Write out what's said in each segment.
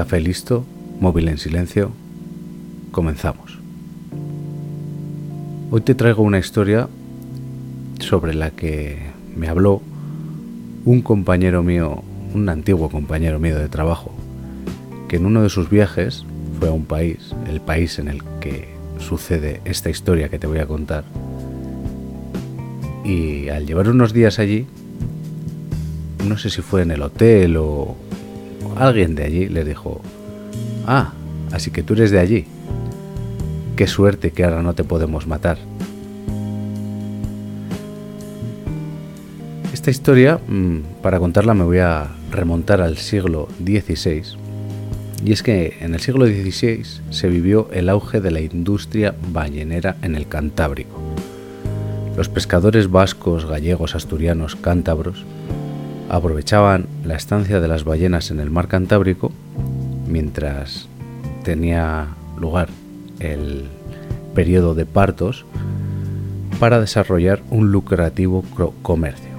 Café listo, móvil en silencio. Comenzamos. Hoy te traigo una historia sobre la que me habló un compañero mío, un antiguo compañero mío de trabajo, que en uno de sus viajes fue a un país, el país en el que sucede esta historia que te voy a contar. Y al llevar unos días allí, no sé si fue en el hotel o alguien de allí, le dijo, ah, así que tú eres de allí. Qué suerte que ahora no te podemos matar. Esta historia, mm, para contarla, me voy a remontar al siglo XVI. Y es que en el siglo XVI se vivió el auge de la industria ballenera en el Cantábrico. Los pescadores vascos, gallegos, asturianos, cántabros aprovechaban la estancia de las ballenas en el mar Cantábrico mientras tenía lugar el periodo de partos para desarrollar un lucrativo comercio.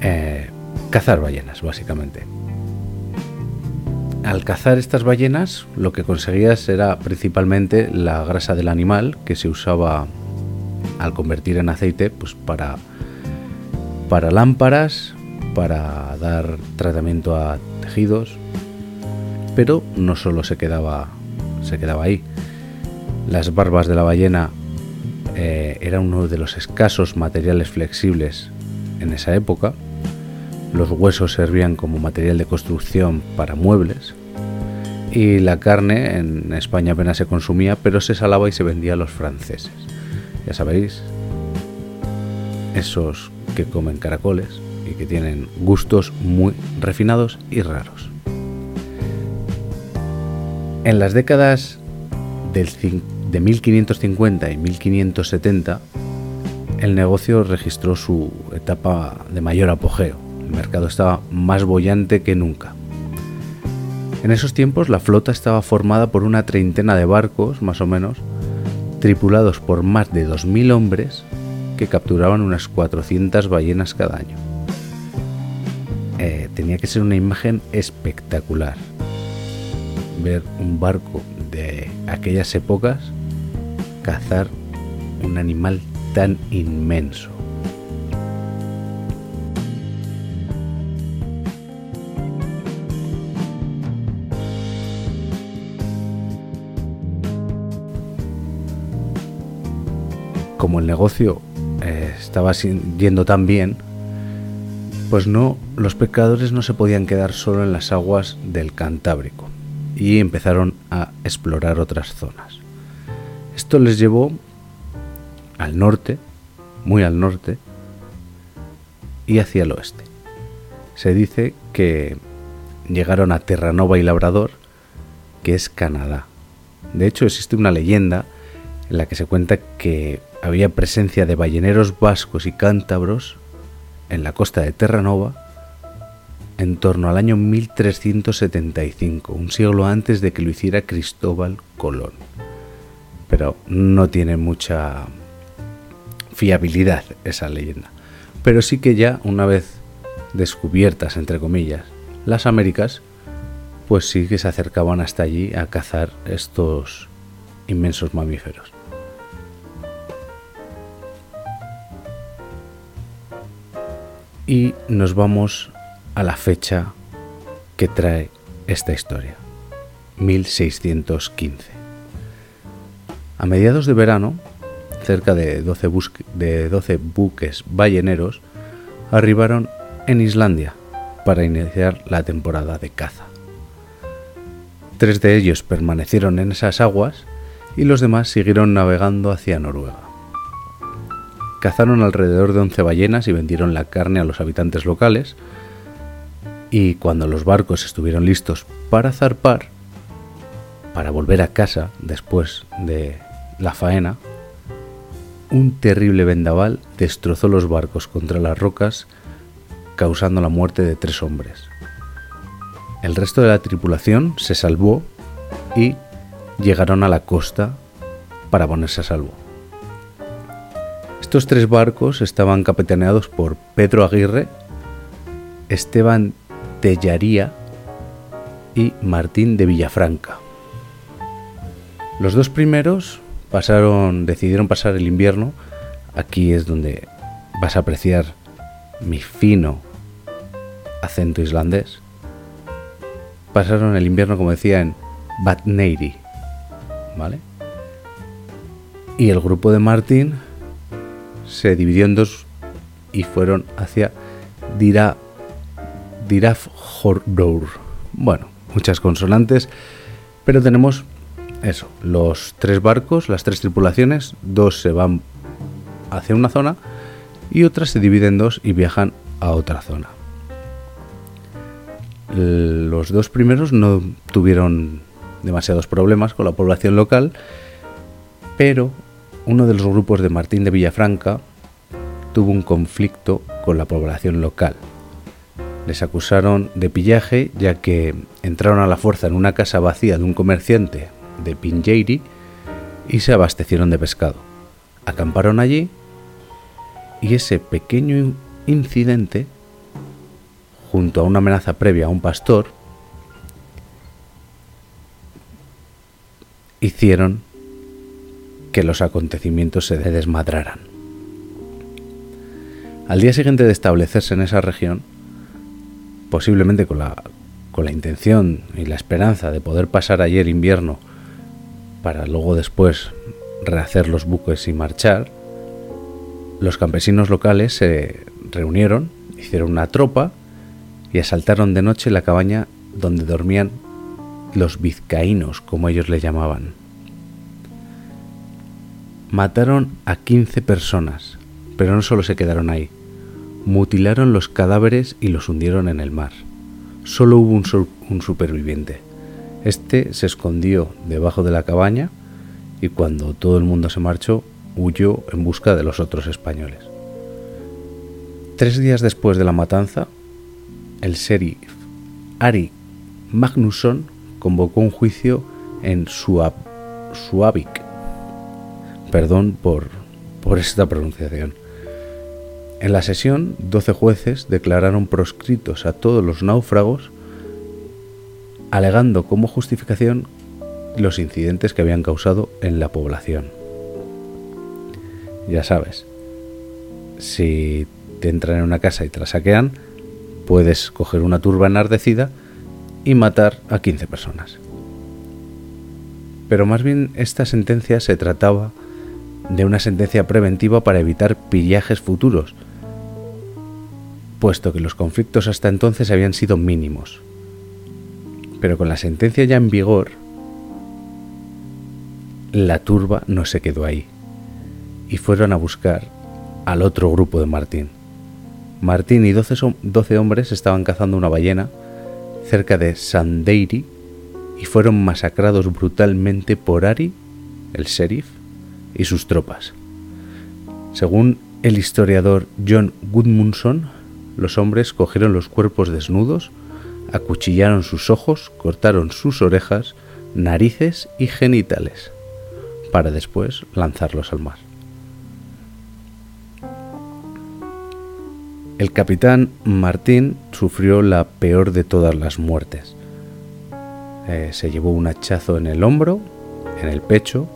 Eh, cazar ballenas, básicamente. Al cazar estas ballenas, lo que conseguías era principalmente la grasa del animal que se usaba al convertir en aceite pues para para lámparas, para dar tratamiento a tejidos, pero no solo se quedaba, se quedaba ahí. Las barbas de la ballena eh, eran uno de los escasos materiales flexibles en esa época. Los huesos servían como material de construcción para muebles. Y la carne en España apenas se consumía, pero se salaba y se vendía a los franceses. Ya sabéis, esos que comen caracoles y que tienen gustos muy refinados y raros. En las décadas de 1550 y 1570, el negocio registró su etapa de mayor apogeo. El mercado estaba más bollante que nunca. En esos tiempos la flota estaba formada por una treintena de barcos, más o menos, tripulados por más de 2.000 hombres que capturaban unas 400 ballenas cada año. Eh, tenía que ser una imagen espectacular. Ver un barco de aquellas épocas cazar un animal tan inmenso. Como el negocio estaba yendo tan bien, pues no, los pescadores no se podían quedar solo en las aguas del Cantábrico y empezaron a explorar otras zonas. Esto les llevó al norte, muy al norte, y hacia el oeste. Se dice que llegaron a Terranova y Labrador, que es Canadá. De hecho, existe una leyenda en la que se cuenta que había presencia de balleneros vascos y cántabros en la costa de Terranova en torno al año 1375, un siglo antes de que lo hiciera Cristóbal Colón. Pero no tiene mucha fiabilidad esa leyenda. Pero sí que ya una vez descubiertas, entre comillas, las Américas, pues sí que se acercaban hasta allí a cazar estos inmensos mamíferos. Y nos vamos a la fecha que trae esta historia, 1615. A mediados de verano, cerca de 12, de 12 buques balleneros arribaron en Islandia para iniciar la temporada de caza. Tres de ellos permanecieron en esas aguas y los demás siguieron navegando hacia Noruega. Cazaron alrededor de 11 ballenas y vendieron la carne a los habitantes locales. Y cuando los barcos estuvieron listos para zarpar, para volver a casa después de la faena, un terrible vendaval destrozó los barcos contra las rocas, causando la muerte de tres hombres. El resto de la tripulación se salvó y llegaron a la costa para ponerse a salvo. Estos tres barcos estaban capitaneados por Pedro Aguirre, Esteban Tellaría y Martín de Villafranca. Los dos primeros pasaron, decidieron pasar el invierno. Aquí es donde vas a apreciar mi fino acento islandés. Pasaron el invierno, como decía, en Bad Neyri, ¿vale? Y el grupo de Martín se dividió en dos y fueron hacia Dira, Diraf Bueno, muchas consonantes, pero tenemos eso, los tres barcos, las tres tripulaciones, dos se van hacia una zona y otras se dividen en dos y viajan a otra zona. Los dos primeros no tuvieron demasiados problemas con la población local, pero uno de los grupos de Martín de Villafranca tuvo un conflicto con la población local. Les acusaron de pillaje ya que entraron a la fuerza en una casa vacía de un comerciante de Pinjeiri y se abastecieron de pescado. Acamparon allí y ese pequeño incidente, junto a una amenaza previa a un pastor, hicieron que los acontecimientos se desmadraran. Al día siguiente de establecerse en esa región, posiblemente con la, con la intención y la esperanza de poder pasar allí el invierno para luego después rehacer los buques y marchar, los campesinos locales se reunieron, hicieron una tropa y asaltaron de noche la cabaña donde dormían los vizcaínos, como ellos le llamaban. Mataron a 15 personas, pero no solo se quedaron ahí mutilaron los cadáveres y los hundieron en el mar. Solo hubo un, superviviente. Este se escondió debajo de la cabaña y cuando todo el mundo se marchó, huyó en busca de los otros españoles. Tres días después de la matanza, el sheriff Ari Magnusson convocó un juicio en Suavik. Perdón por, por esta pronunciación en la sesión, 12 jueces declararon proscritos a todos los náufragos, alegando como justificación los incidentes que habían causado en la población. Ya sabes, si te entran en una casa y te la saquean, puedes coger una turba enardecida y matar a 15 personas. Pero más bien esta sentencia se trataba de una sentencia preventiva para evitar pillajes futuros, puesto que los conflictos hasta entonces habían sido mínimos. Pero con la sentencia ya en vigor, la turba no se quedó ahí y fueron a buscar al otro grupo de Martín. Martín y 12, hombres estaban cazando una ballena cerca de Sandeiri y fueron masacrados brutalmente por Ari, el sheriff, y sus tropas. Según el historiador John Gudmundsson, los hombres cogieron los cuerpos desnudos, acuchillaron sus ojos, cortaron sus orejas, narices y genitales, para después lanzarlos al mar. El capitán Martín sufrió la peor de todas las muertes. Eh, se llevó un hachazo en el hombro, en el pecho,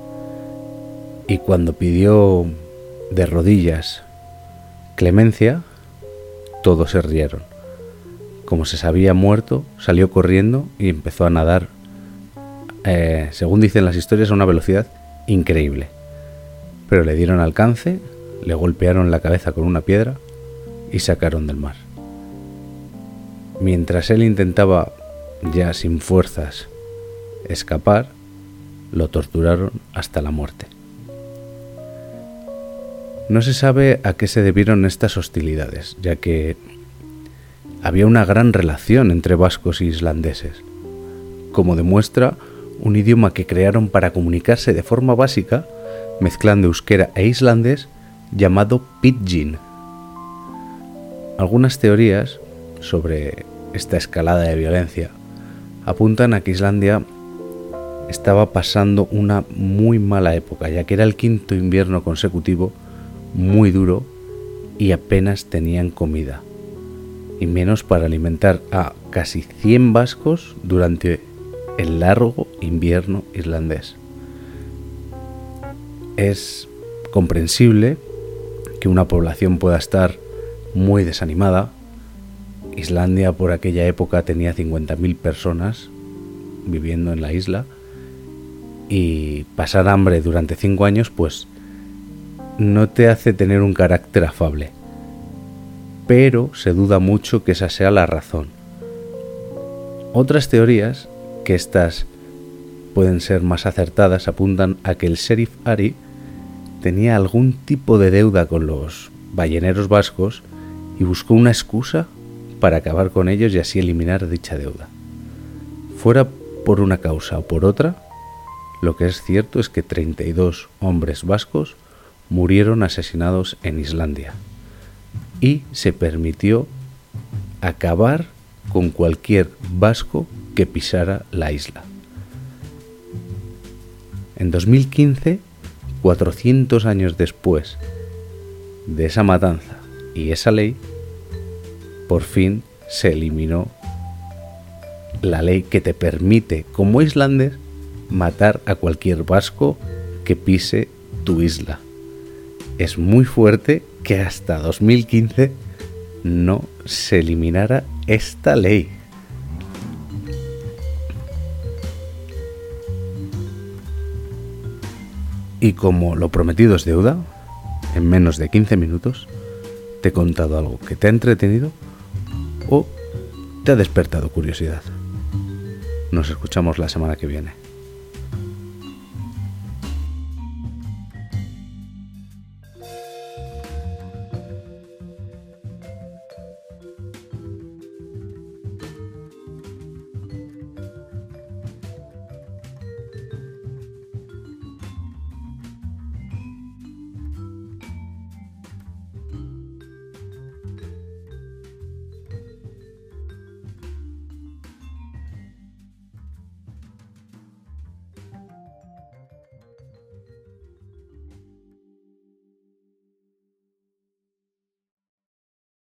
y cuando pidió de rodillas clemencia, todos se rieron. Como se sabía muerto, salió corriendo y empezó a nadar, eh, según dicen las historias, a una velocidad increíble. Pero le dieron alcance, le golpearon la cabeza con una piedra y sacaron del mar. Mientras él intentaba, ya sin fuerzas, escapar, lo torturaron hasta la muerte. No se sabe a qué se debieron estas hostilidades, ya que había una gran relación entre vascos y islandeses, como demuestra un idioma que crearon para comunicarse de forma básica, mezclando euskera e islandés, llamado pidgin. Algunas teorías sobre esta escalada de violencia apuntan a que Islandia estaba pasando una muy mala época, ya que era el quinto invierno consecutivo muy duro y apenas tenían comida. y menos para alimentar a casi 100 vascos durante el largo invierno irlandés. Es comprensible que una población pueda estar muy desanimada. Islandia por aquella época tenía 50.000 personas viviendo en la isla y pasar hambre durante 5 años pues no te hace tener un carácter afable pero se duda mucho que esa sea la razón. Otras teorías, que estas pueden ser más acertadas, apuntan a que el sheriff Ari tenía algún tipo de deuda con los balleneros vascos y buscó una excusa para acabar con ellos y así eliminar dicha deuda. Fuera por una causa o por otra, lo que es cierto es que 32 hombres vascos murieron asesinados en Islandia y se permitió acabar con cualquier vasco que pisara la isla. En 2015, 400 años después de esa matanza y esa ley, por fin se eliminó la ley que te permite, como islandés, matar a cualquier vasco que pise tu isla. Es muy fuerte que hasta 2015 no se eliminara esta ley. Y como lo prometido es deuda, en menos de 15 minutos te he contado algo que te ha entretenido o te ha despertado curiosidad. Nos escuchamos la semana que viene.